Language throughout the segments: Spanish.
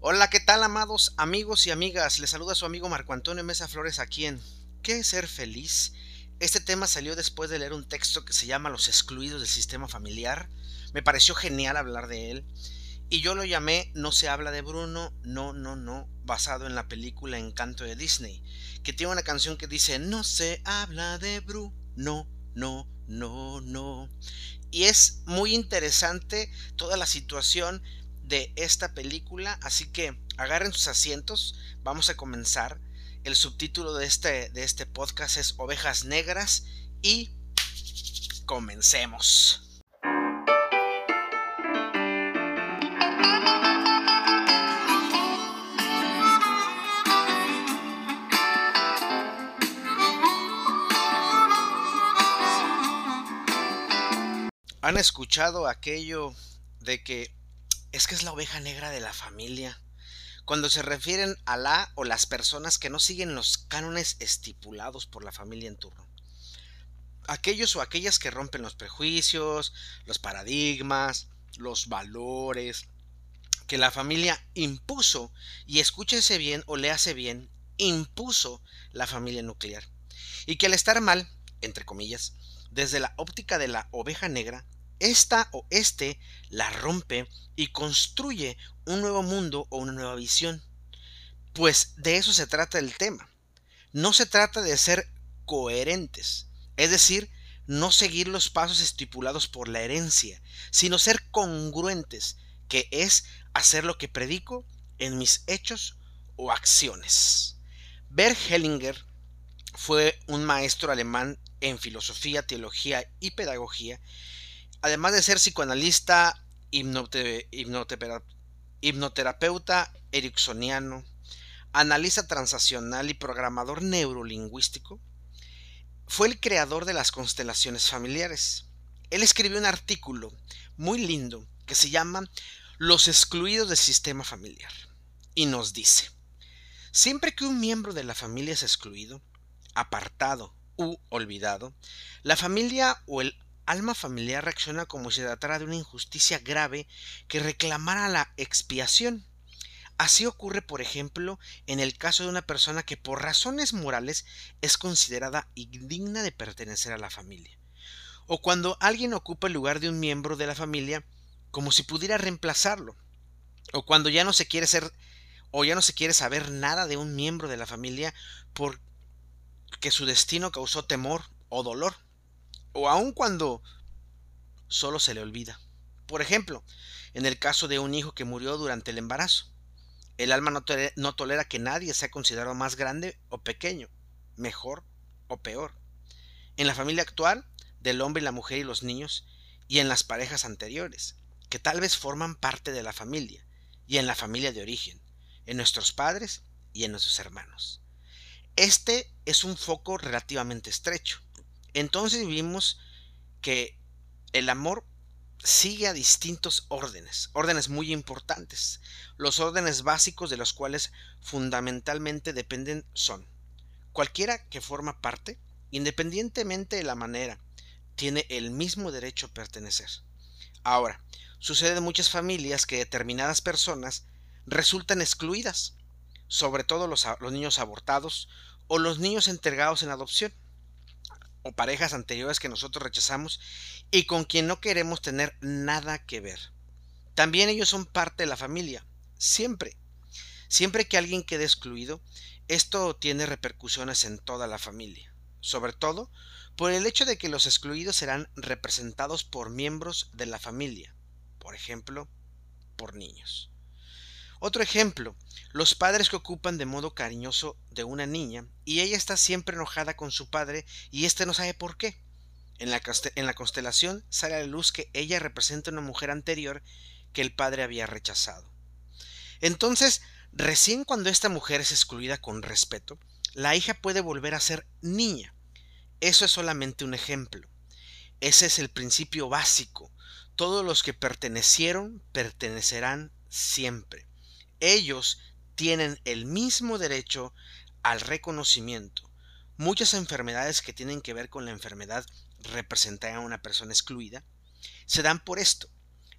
Hola, ¿qué tal, amados amigos y amigas? Les saluda su amigo Marco Antonio Mesa Flores aquí en ¿Qué es ser feliz? Este tema salió después de leer un texto que se llama Los excluidos del sistema familiar. Me pareció genial hablar de él. Y yo lo llamé No se habla de Bruno, no, no, no, basado en la película Encanto de Disney, que tiene una canción que dice No se habla de Bruno, no, no, no, no. Y es muy interesante toda la situación de esta película, así que agarren sus asientos, vamos a comenzar. El subtítulo de este, de este podcast es Ovejas Negras y comencemos. ¿Han escuchado aquello de que es que es la oveja negra de la familia. Cuando se refieren a la o las personas que no siguen los cánones estipulados por la familia en turno. Aquellos o aquellas que rompen los prejuicios, los paradigmas, los valores que la familia impuso, y escúchense bien o léase bien, impuso la familia nuclear. Y que al estar mal, entre comillas, desde la óptica de la oveja negra, esta o este la rompe y construye un nuevo mundo o una nueva visión. Pues de eso se trata el tema. No se trata de ser coherentes, es decir, no seguir los pasos estipulados por la herencia, sino ser congruentes, que es hacer lo que predico en mis hechos o acciones. Bert Hellinger fue un maestro alemán en filosofía, teología y pedagogía además de ser psicoanalista, hipnoterapeuta ericksoniano, analista transaccional y programador neurolingüístico, fue el creador de las constelaciones familiares. Él escribió un artículo muy lindo que se llama Los excluidos del sistema familiar y nos dice, siempre que un miembro de la familia es excluido, apartado u olvidado, la familia o el alma familiar reacciona como si tratara de una injusticia grave que reclamara la expiación. Así ocurre, por ejemplo, en el caso de una persona que por razones morales es considerada indigna de pertenecer a la familia. O cuando alguien ocupa el lugar de un miembro de la familia como si pudiera reemplazarlo. O cuando ya no se quiere ser o ya no se quiere saber nada de un miembro de la familia porque su destino causó temor o dolor o aun cuando solo se le olvida. Por ejemplo, en el caso de un hijo que murió durante el embarazo. El alma no, no, tolera que nadie sea considerado más grande o pequeño, mejor o peor. En la familia actual, del hombre y la mujer y los niños, y en las parejas anteriores, que tal vez forman parte de la familia, y en la familia de origen, en nuestros padres y en nuestros hermanos. Este es un foco relativamente estrecho, entonces vimos que el amor sigue a distintos órdenes, órdenes muy importantes. Los órdenes básicos de los cuales fundamentalmente dependen son cualquiera que forma parte, independientemente de la manera, tiene el mismo derecho a pertenecer. Ahora, sucede en muchas familias que determinadas personas resultan excluidas, sobre todo los, los niños abortados o los niños entregados en adopción o parejas anteriores que nosotros rechazamos y con quien no queremos tener nada que ver. También ellos son parte de la familia, siempre. Siempre que alguien quede excluido, esto tiene repercusiones en toda la familia, sobre todo por el hecho de que los excluidos serán representados por miembros de la familia, por ejemplo, por niños. Otro ejemplo, los padres que ocupan de modo cariñoso de una niña y ella está siempre enojada con su padre y éste no sabe por qué. En la, en la constelación sale a la luz que ella representa una mujer anterior que el padre había rechazado. Entonces, recién cuando esta mujer es excluida con respeto, la hija puede volver a ser niña. Eso es solamente un ejemplo. Ese es el principio básico. Todos los que pertenecieron pertenecerán siempre ellos tienen el mismo derecho al reconocimiento. Muchas enfermedades que tienen que ver con la enfermedad representada a una persona excluida se dan por esto.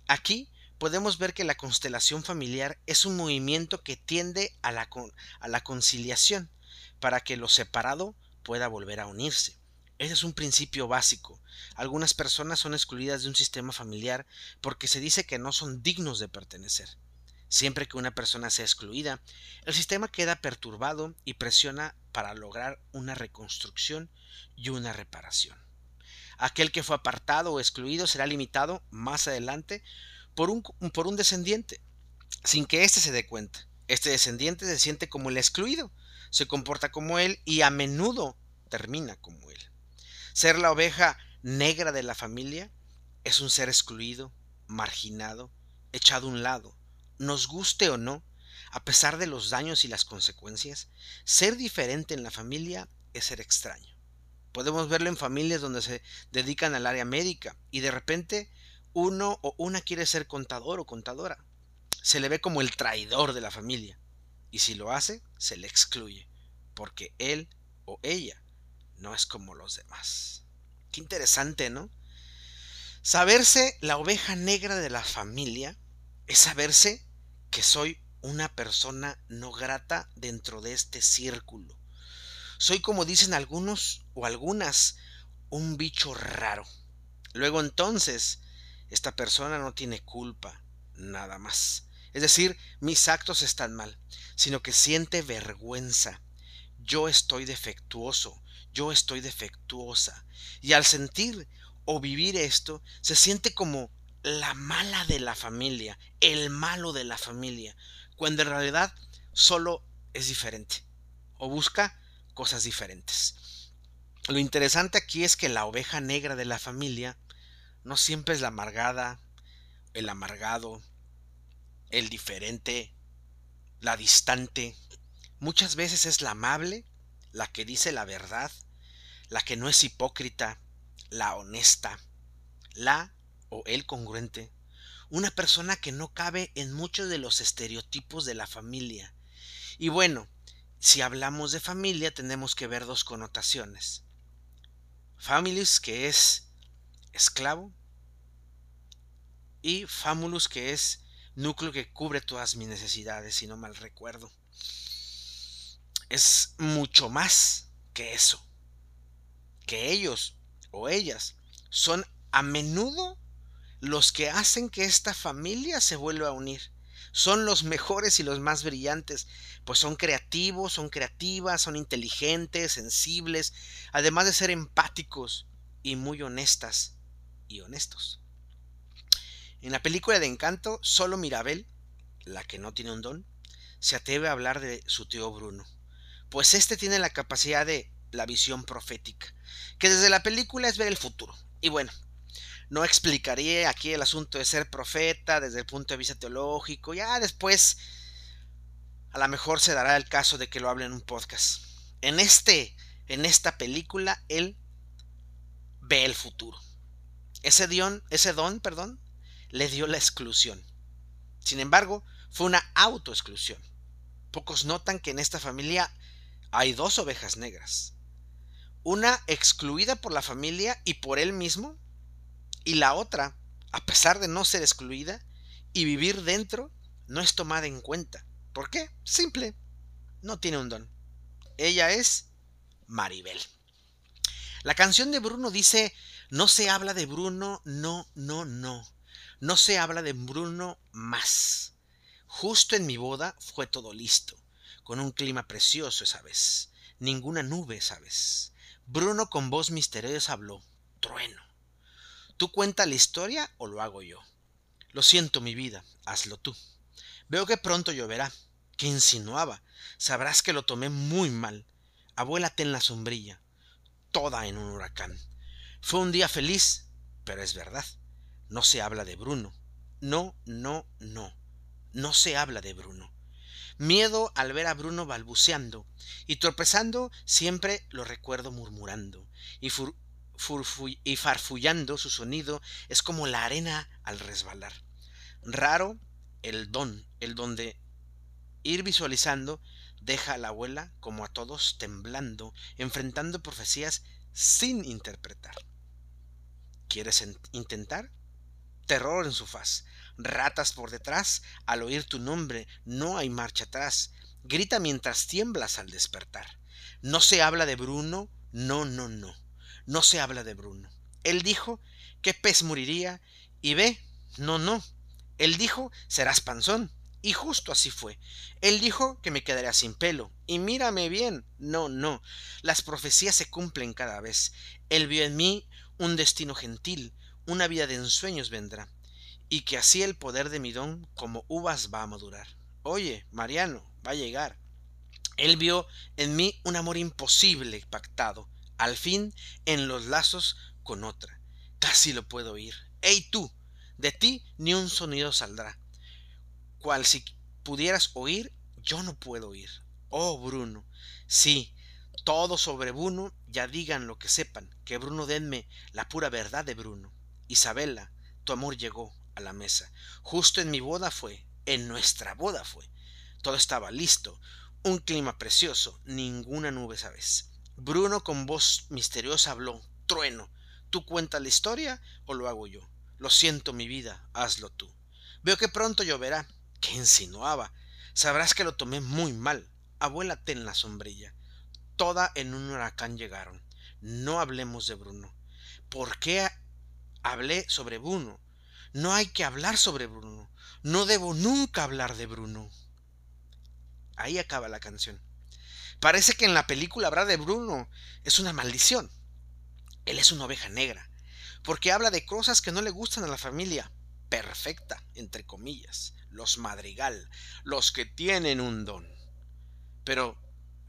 Aquí podemos ver que la constelación familiar es un movimiento que tiende a la, a la conciliación para que lo separado pueda volver a unirse. Ese es un principio básico. Algunas personas son excluidas de un sistema familiar porque se dice que no son dignos de pertenecer. Siempre que una persona sea excluida, el sistema queda perturbado y presiona para lograr una reconstrucción y una reparación. Aquel que fue apartado o excluido será limitado más adelante por un, por un descendiente, sin que éste se dé cuenta. Este descendiente se siente como el excluido, se comporta como él y a menudo termina como él. Ser la oveja negra de la familia es un ser excluido, marginado, echado a un lado, nos guste o no, a pesar de los daños y las consecuencias, ser diferente en la familia es ser extraño. Podemos verlo en familias donde se dedican al área médica y de repente uno o una quiere ser contador o contadora. Se le ve como el traidor de la familia y si lo hace, se le excluye, porque él o ella no es como los demás. Qué interesante, ¿no? Saberse la oveja negra de la familia es saberse que soy una persona no grata dentro de este círculo. Soy como dicen algunos o algunas, un bicho raro. Luego entonces, esta persona no tiene culpa, nada más. Es decir, mis actos están mal, sino que siente vergüenza. Yo estoy defectuoso, yo estoy defectuosa. Y al sentir o vivir esto, se siente como la mala de la familia, el malo de la familia, cuando en realidad solo es diferente o busca cosas diferentes. Lo interesante aquí es que la oveja negra de la familia no siempre es la amargada, el amargado, el diferente, la distante. Muchas veces es la amable, la que dice la verdad, la que no es hipócrita, la honesta, la o el congruente, una persona que no cabe en muchos de los estereotipos de la familia. Y bueno, si hablamos de familia tenemos que ver dos connotaciones. Families, que es esclavo, y famulus, que es núcleo que cubre todas mis necesidades, si no mal recuerdo. Es mucho más que eso. Que ellos o ellas son a menudo los que hacen que esta familia se vuelva a unir. Son los mejores y los más brillantes, pues son creativos, son creativas, son inteligentes, sensibles, además de ser empáticos y muy honestas y honestos. En la película de Encanto, solo Mirabel, la que no tiene un don, se atreve a hablar de su tío Bruno, pues este tiene la capacidad de la visión profética, que desde la película es ver el futuro. Y bueno, no explicaría aquí el asunto de ser profeta desde el punto de vista teológico. Ya después, a lo mejor se dará el caso de que lo hable en un podcast. En este, en esta película, él ve el futuro. Ese don, ese don, perdón, le dio la exclusión. Sin embargo, fue una autoexclusión. Pocos notan que en esta familia hay dos ovejas negras. Una excluida por la familia y por él mismo, y la otra, a pesar de no ser excluida y vivir dentro, no es tomada en cuenta. ¿Por qué? Simple. No tiene un don. Ella es Maribel. La canción de Bruno dice, no se habla de Bruno, no, no, no. No se habla de Bruno más. Justo en mi boda fue todo listo, con un clima precioso esa vez. Ninguna nube, ¿sabes? Bruno con voz misteriosa habló. Trueno. ¿Tú cuenta la historia o lo hago yo? Lo siento, mi vida, hazlo tú. Veo que pronto lloverá. ¿Qué insinuaba? Sabrás que lo tomé muy mal. Abuélate en la sombrilla. Toda en un huracán. Fue un día feliz, pero es verdad. No se habla de Bruno. No, no, no. No se habla de Bruno. Miedo al ver a Bruno balbuceando y tropezando, siempre lo recuerdo murmurando y, y farfullando su sonido es como la arena al resbalar. Raro el don, el don de ir visualizando deja a la abuela como a todos temblando, enfrentando profecías sin interpretar. ¿Quieres intentar? Terror en su faz, ratas por detrás, al oír tu nombre no hay marcha atrás, grita mientras tiemblas al despertar. No se habla de Bruno, no, no, no, no se habla de Bruno. Él dijo que pez moriría y ve, no, no. Él dijo serás panzón y justo así fue. Él dijo que me quedaría sin pelo y mírame bien, no, no. Las profecías se cumplen cada vez. Él vio en mí un destino gentil, una vida de ensueños vendrá y que así el poder de mi don como uvas va a madurar. Oye, Mariano, va a llegar. Él vio en mí un amor imposible pactado, al fin en los lazos con otra. Casi lo puedo oír. ¡Ey tú! De ti ni un sonido saldrá. Cual si pudieras oír, yo no puedo oír. Oh, Bruno. Sí, todo sobre Bruno, ya digan lo que sepan, que Bruno denme la pura verdad de Bruno. Isabela, tu amor llegó a la mesa. Justo en mi boda fue, en nuestra boda fue. Todo estaba listo, un clima precioso, ninguna nube sabes. Bruno con voz misteriosa habló, trueno, ¿tú cuentas la historia o lo hago yo? Lo siento, mi vida, hazlo tú. Veo que pronto lloverá. ¿Qué insinuaba? Sabrás que lo tomé muy mal. Abuélate en la sombrilla. Toda en un huracán llegaron. No hablemos de Bruno. ¿Por qué hablé sobre Bruno? No hay que hablar sobre Bruno. No debo nunca hablar de Bruno. Ahí acaba la canción. Parece que en la película hablar de Bruno es una maldición. Él es una oveja negra, porque habla de cosas que no le gustan a la familia perfecta, entre comillas, los madrigal, los que tienen un don. Pero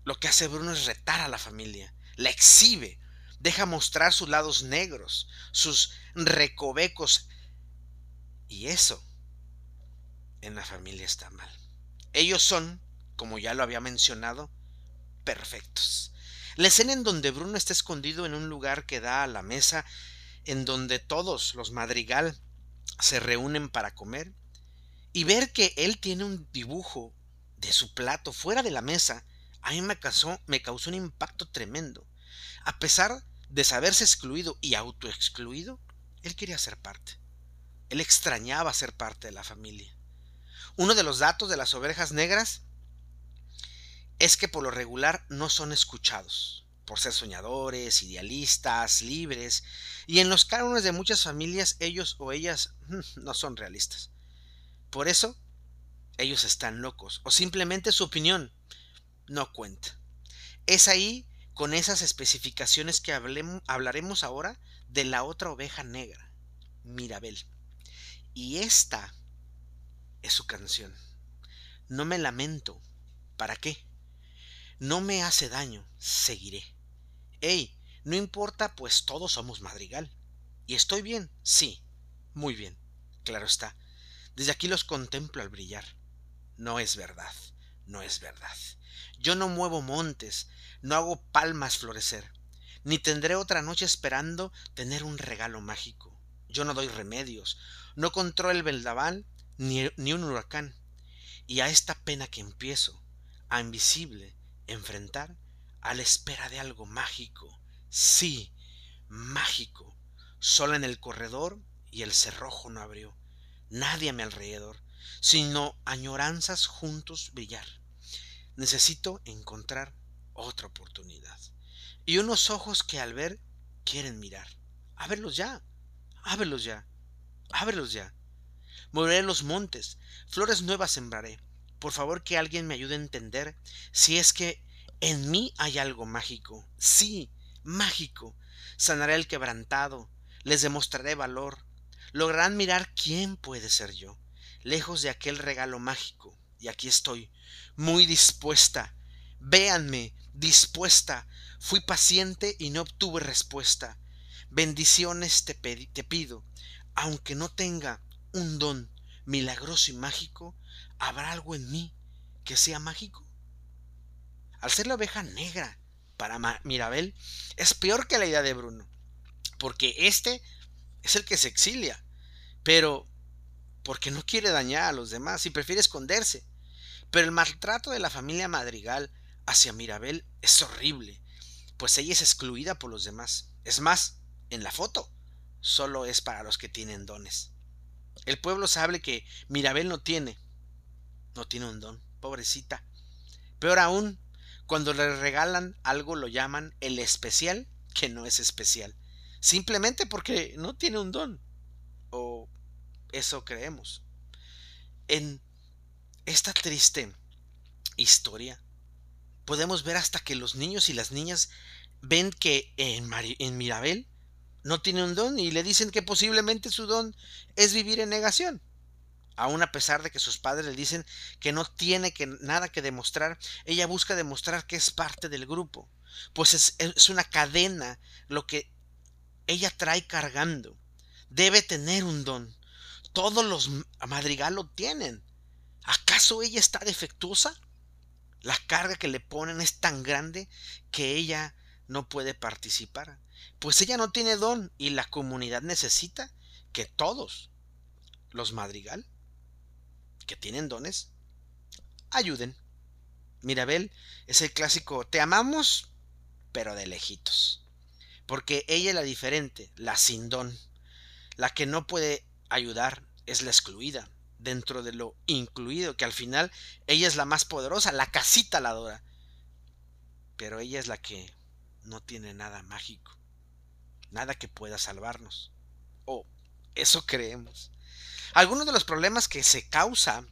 lo que hace Bruno es retar a la familia, la exhibe, deja mostrar sus lados negros, sus recovecos. Y eso en la familia está mal. Ellos son como ya lo había mencionado, perfectos. La escena en donde Bruno está escondido en un lugar que da a la mesa, en donde todos los madrigal se reúnen para comer, y ver que él tiene un dibujo de su plato fuera de la mesa, a mí me causó, me causó un impacto tremendo. A pesar de saberse excluido y autoexcluido, él quería ser parte. Él extrañaba ser parte de la familia. Uno de los datos de las ovejas negras es que por lo regular no son escuchados, por ser soñadores, idealistas, libres, y en los cánones de muchas familias ellos o ellas mm, no son realistas. Por eso, ellos están locos, o simplemente su opinión no cuenta. Es ahí, con esas especificaciones que hablaremos ahora, de la otra oveja negra, Mirabel. Y esta es su canción. No me lamento. ¿Para qué? No me hace daño, seguiré. Ey, no importa, pues todos somos madrigal. ¿Y estoy bien? Sí, muy bien. Claro está. Desde aquí los contemplo al brillar. No es verdad, no es verdad. Yo no muevo montes, no hago palmas florecer, ni tendré otra noche esperando tener un regalo mágico. Yo no doy remedios, no controlo el vendaval ni, ni un huracán. Y a esta pena que empiezo, a invisible, enfrentar a la espera de algo mágico. Sí, mágico. Sola en el corredor y el cerrojo no abrió. Nadie a mi alrededor, sino añoranzas juntos brillar. Necesito encontrar otra oportunidad. Y unos ojos que al ver quieren mirar. Ábrelos ya, ábrelos ya, ábrelos ya. Moveré los montes, flores nuevas sembraré, por favor que alguien me ayude a entender si es que en mí hay algo mágico. Sí, mágico. Sanaré el quebrantado, les demostraré valor. Lograrán mirar quién puede ser yo, lejos de aquel regalo mágico. Y aquí estoy, muy dispuesta. Véanme, dispuesta. Fui paciente y no obtuve respuesta. Bendiciones te, te pido, aunque no tenga un don milagroso y mágico, ¿Habrá algo en mí que sea mágico? Al ser la oveja negra para Mirabel, es peor que la idea de Bruno, porque este es el que se exilia, pero porque no quiere dañar a los demás y prefiere esconderse. Pero el maltrato de la familia Madrigal hacia Mirabel es horrible, pues ella es excluida por los demás. Es más, en la foto, solo es para los que tienen dones. El pueblo sabe que Mirabel no tiene, no tiene un don, pobrecita. Peor aún, cuando le regalan algo lo llaman el especial, que no es especial, simplemente porque no tiene un don. O eso creemos. En esta triste historia, podemos ver hasta que los niños y las niñas ven que en, en Mirabel no tiene un don y le dicen que posiblemente su don es vivir en negación. Aún a pesar de que sus padres le dicen que no tiene que, nada que demostrar, ella busca demostrar que es parte del grupo. Pues es, es una cadena lo que ella trae cargando. Debe tener un don. Todos los madrigal lo tienen. ¿Acaso ella está defectuosa? La carga que le ponen es tan grande que ella no puede participar. Pues ella no tiene don y la comunidad necesita que todos los madrigal que tienen dones ayuden. Mirabel es el clásico te amamos, pero de lejitos. Porque ella es la diferente, la sin don. La que no puede ayudar es la excluida, dentro de lo incluido, que al final ella es la más poderosa, la casita la adora. Pero ella es la que no tiene nada mágico, nada que pueda salvarnos. O eso creemos. Algunos de los problemas que se causa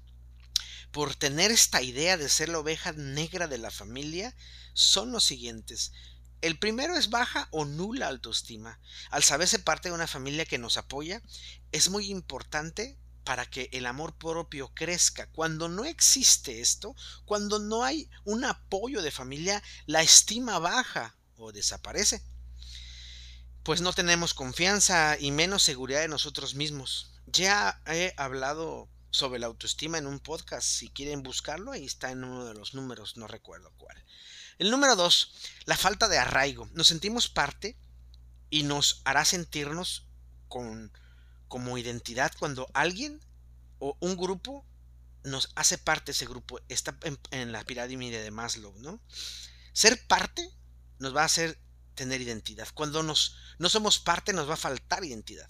por tener esta idea de ser la oveja negra de la familia son los siguientes. El primero es baja o nula autoestima. Al saberse parte de una familia que nos apoya, es muy importante para que el amor propio crezca. Cuando no existe esto, cuando no hay un apoyo de familia, la estima baja o desaparece. Pues no tenemos confianza y menos seguridad de nosotros mismos. Ya he hablado sobre la autoestima en un podcast. Si quieren buscarlo, ahí está en uno de los números, no recuerdo cuál. El número dos, la falta de arraigo. Nos sentimos parte y nos hará sentirnos con como identidad cuando alguien o un grupo nos hace parte de ese grupo, está en, la pirámide de Maslow, ¿no? Ser parte nos va a hacer tener identidad. Cuando nos, no somos parte nos va a faltar identidad.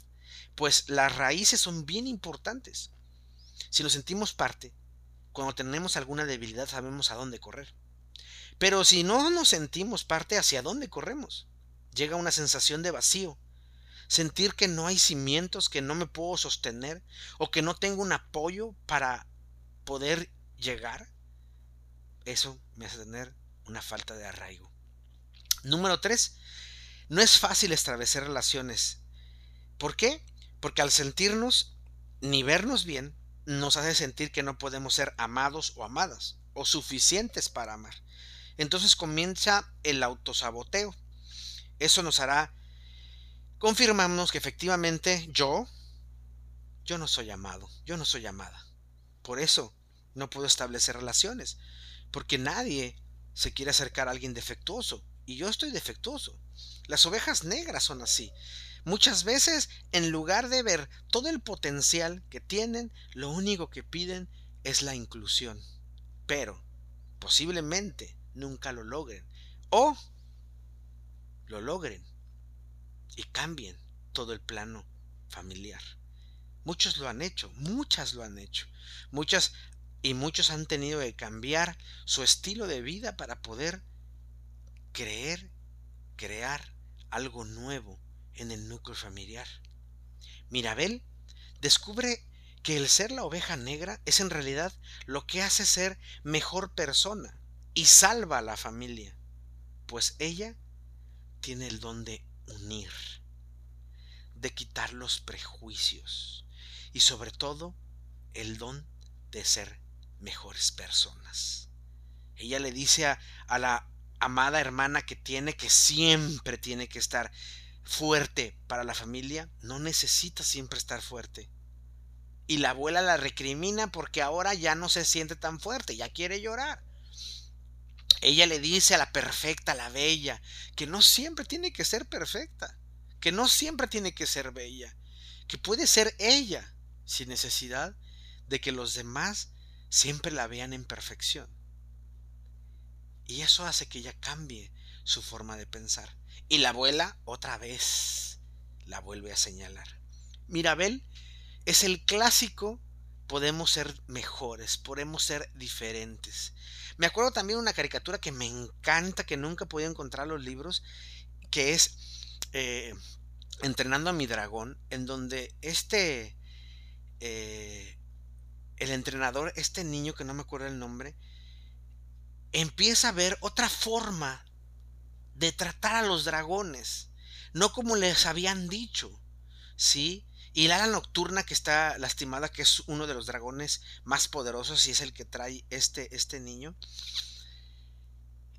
Pues las raíces son bien importantes. Si nos sentimos parte, cuando tenemos alguna debilidad sabemos a dónde correr. Pero si no nos sentimos parte, ¿hacia dónde corremos? Llega una sensación de vacío, sentir que no hay cimientos, que no me puedo sostener o que no tengo un apoyo para poder llegar, eso me hace tener una falta de arraigo. Número 3. No es fácil establecer relaciones. ¿Por qué? Porque al sentirnos ni vernos bien, nos hace sentir que no podemos ser amados o amadas, o suficientes para amar. Entonces comienza el autosaboteo. Eso nos hará confirmamos que efectivamente yo, yo no soy amado, yo no soy amada. Por eso no puedo establecer relaciones, porque nadie se quiere acercar a alguien defectuoso, y yo estoy defectuoso. Las ovejas negras son así. Muchas veces, en lugar de ver todo el potencial que tienen, lo único que piden es la inclusión. Pero, posiblemente, nunca lo logren. O lo logren y cambien todo el plano familiar. Muchos lo han hecho, muchas lo han hecho. Muchas y muchos han tenido que cambiar su estilo de vida para poder creer, crear algo nuevo en el núcleo familiar. Mirabel descubre que el ser la oveja negra es en realidad lo que hace ser mejor persona y salva a la familia, pues ella tiene el don de unir, de quitar los prejuicios y sobre todo el don de ser mejores personas. Ella le dice a, a la amada hermana que tiene que siempre tiene que estar fuerte para la familia, no necesita siempre estar fuerte. Y la abuela la recrimina porque ahora ya no se siente tan fuerte, ya quiere llorar. Ella le dice a la perfecta, a la bella, que no siempre tiene que ser perfecta, que no siempre tiene que ser bella, que puede ser ella sin necesidad de que los demás siempre la vean en perfección. Y eso hace que ella cambie su forma de pensar. Y la abuela otra vez la vuelve a señalar. Mirabel es el clásico, podemos ser mejores, podemos ser diferentes. Me acuerdo también una caricatura que me encanta, que nunca podía encontrar los libros, que es eh, Entrenando a mi dragón, en donde este, eh, el entrenador, este niño que no me acuerdo el nombre, empieza a ver otra forma de tratar a los dragones, no como les habían dicho, ¿sí? Y la nocturna que está lastimada, que es uno de los dragones más poderosos y es el que trae este, este niño,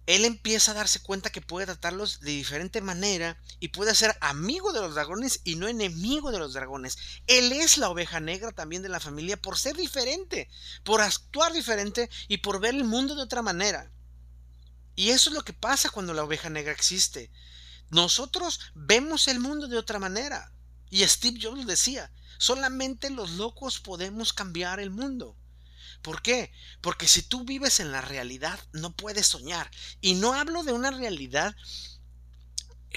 él empieza a darse cuenta que puede tratarlos de diferente manera y puede ser amigo de los dragones y no enemigo de los dragones. Él es la oveja negra también de la familia por ser diferente, por actuar diferente y por ver el mundo de otra manera. Y eso es lo que pasa cuando la oveja negra existe. Nosotros vemos el mundo de otra manera. Y Steve Jobs decía, solamente los locos podemos cambiar el mundo. ¿Por qué? Porque si tú vives en la realidad, no puedes soñar. Y no hablo de una realidad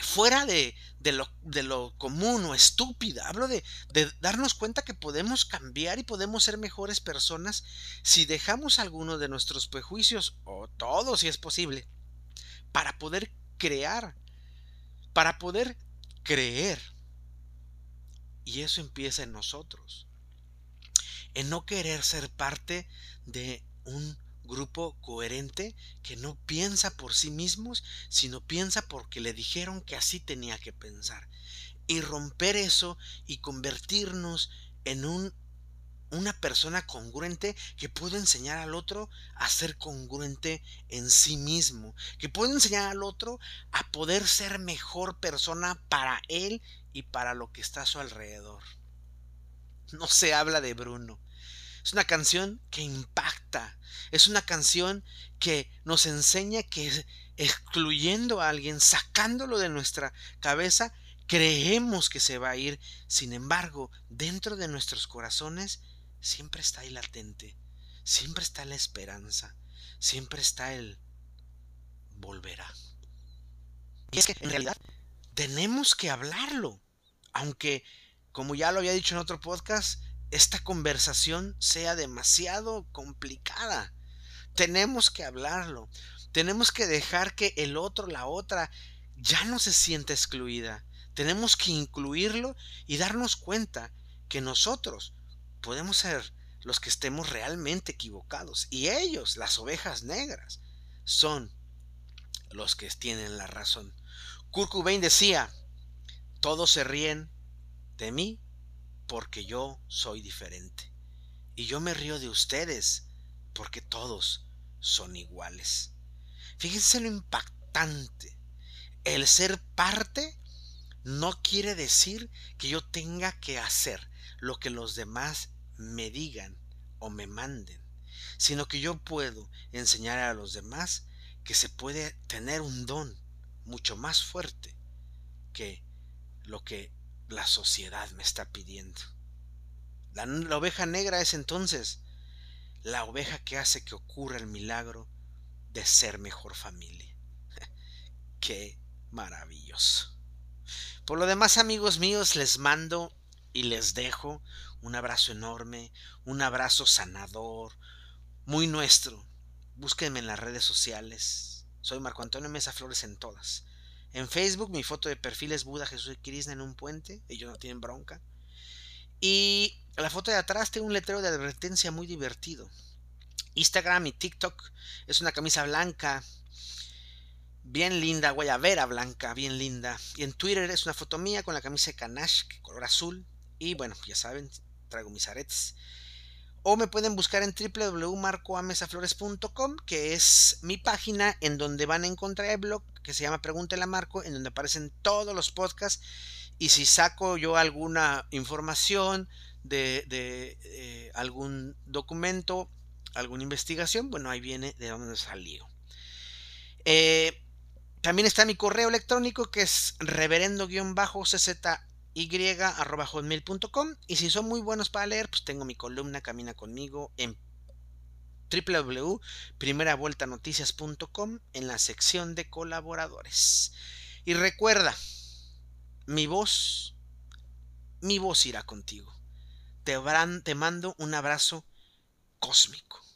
fuera de, lo, de lo, común o estúpida. Hablo de, de, darnos cuenta que podemos cambiar y podemos ser mejores personas si dejamos alguno de nuestros prejuicios, o todos si es posible, para poder crear, para poder creer. Y eso empieza en nosotros. En no querer ser parte de un grupo coherente que no piensa por sí mismos, sino piensa porque le dijeron que así tenía que pensar. Y romper eso y convertirnos en un, una persona congruente que puede enseñar al otro a ser congruente en sí mismo, que puede enseñar al otro a poder ser mejor persona para él y para lo que está a su alrededor. No se habla de Bruno. Es una canción que impacta. Es una canción que nos enseña que excluyendo a alguien, sacándolo de nuestra cabeza, creemos que se va a ir. Sin embargo, dentro de nuestros corazones siempre está ahí latente. Siempre está la esperanza. Siempre está el volverá. Y es que en realidad tenemos que hablarlo aunque, como ya lo había dicho en otro podcast, esta conversación sea demasiado complicada. Tenemos que hablarlo. Tenemos que dejar que el otro, la otra, ya no se sienta excluida. Tenemos que incluirlo y darnos cuenta que nosotros podemos ser los que estemos realmente equivocados. Y ellos, las ovejas negras, son los que tienen la razón. Kurt Cobain decía, todos se ríen de mí porque yo soy diferente. Y yo me río de ustedes porque todos son iguales. Fíjense lo impactante. El ser parte no quiere decir que yo tenga que hacer lo que los demás me digan o me manden, sino que yo puedo enseñar a los demás que se puede tener un don mucho más fuerte que lo que la sociedad me está pidiendo. La, oveja negra es entonces la oveja que hace que ocurra el milagro de ser mejor familia. Qué maravilloso. Por lo demás, amigos míos, les mando y les dejo un abrazo enorme, un abrazo sanador, muy nuestro. Búsquenme en las redes sociales. Soy Marco Antonio Mesa Flores en todas. En Facebook mi foto de perfil es Buda, Jesús y Krishna en un puente. Ellos no tienen bronca. Y la foto de atrás tiene un letrero de advertencia muy divertido. Instagram y TikTok es una camisa blanca, bien linda, guayabera blanca, bien linda. Y en Twitter es una foto mía con la camisa de Canash, color azul. Y bueno, ya saben, traigo mis aretes. O me pueden buscar en www.marcoamesaflores.com, que es mi página en donde van a encontrar el blog que se llama Pregúntele a Marco, en donde aparecen todos los podcasts. Y si saco yo alguna información de, eh, algún documento, alguna investigación, bueno, ahí viene de dónde salió. Eh, también está mi correo electrónico que es reverendo-cz y.hotmail.com y si son muy buenos para leer, pues tengo mi columna Camina conmigo en www.primeravueltanoticias.com en la sección de colaboradores. Y recuerda, mi voz, mi voz irá contigo. te, te mando un abrazo cósmico.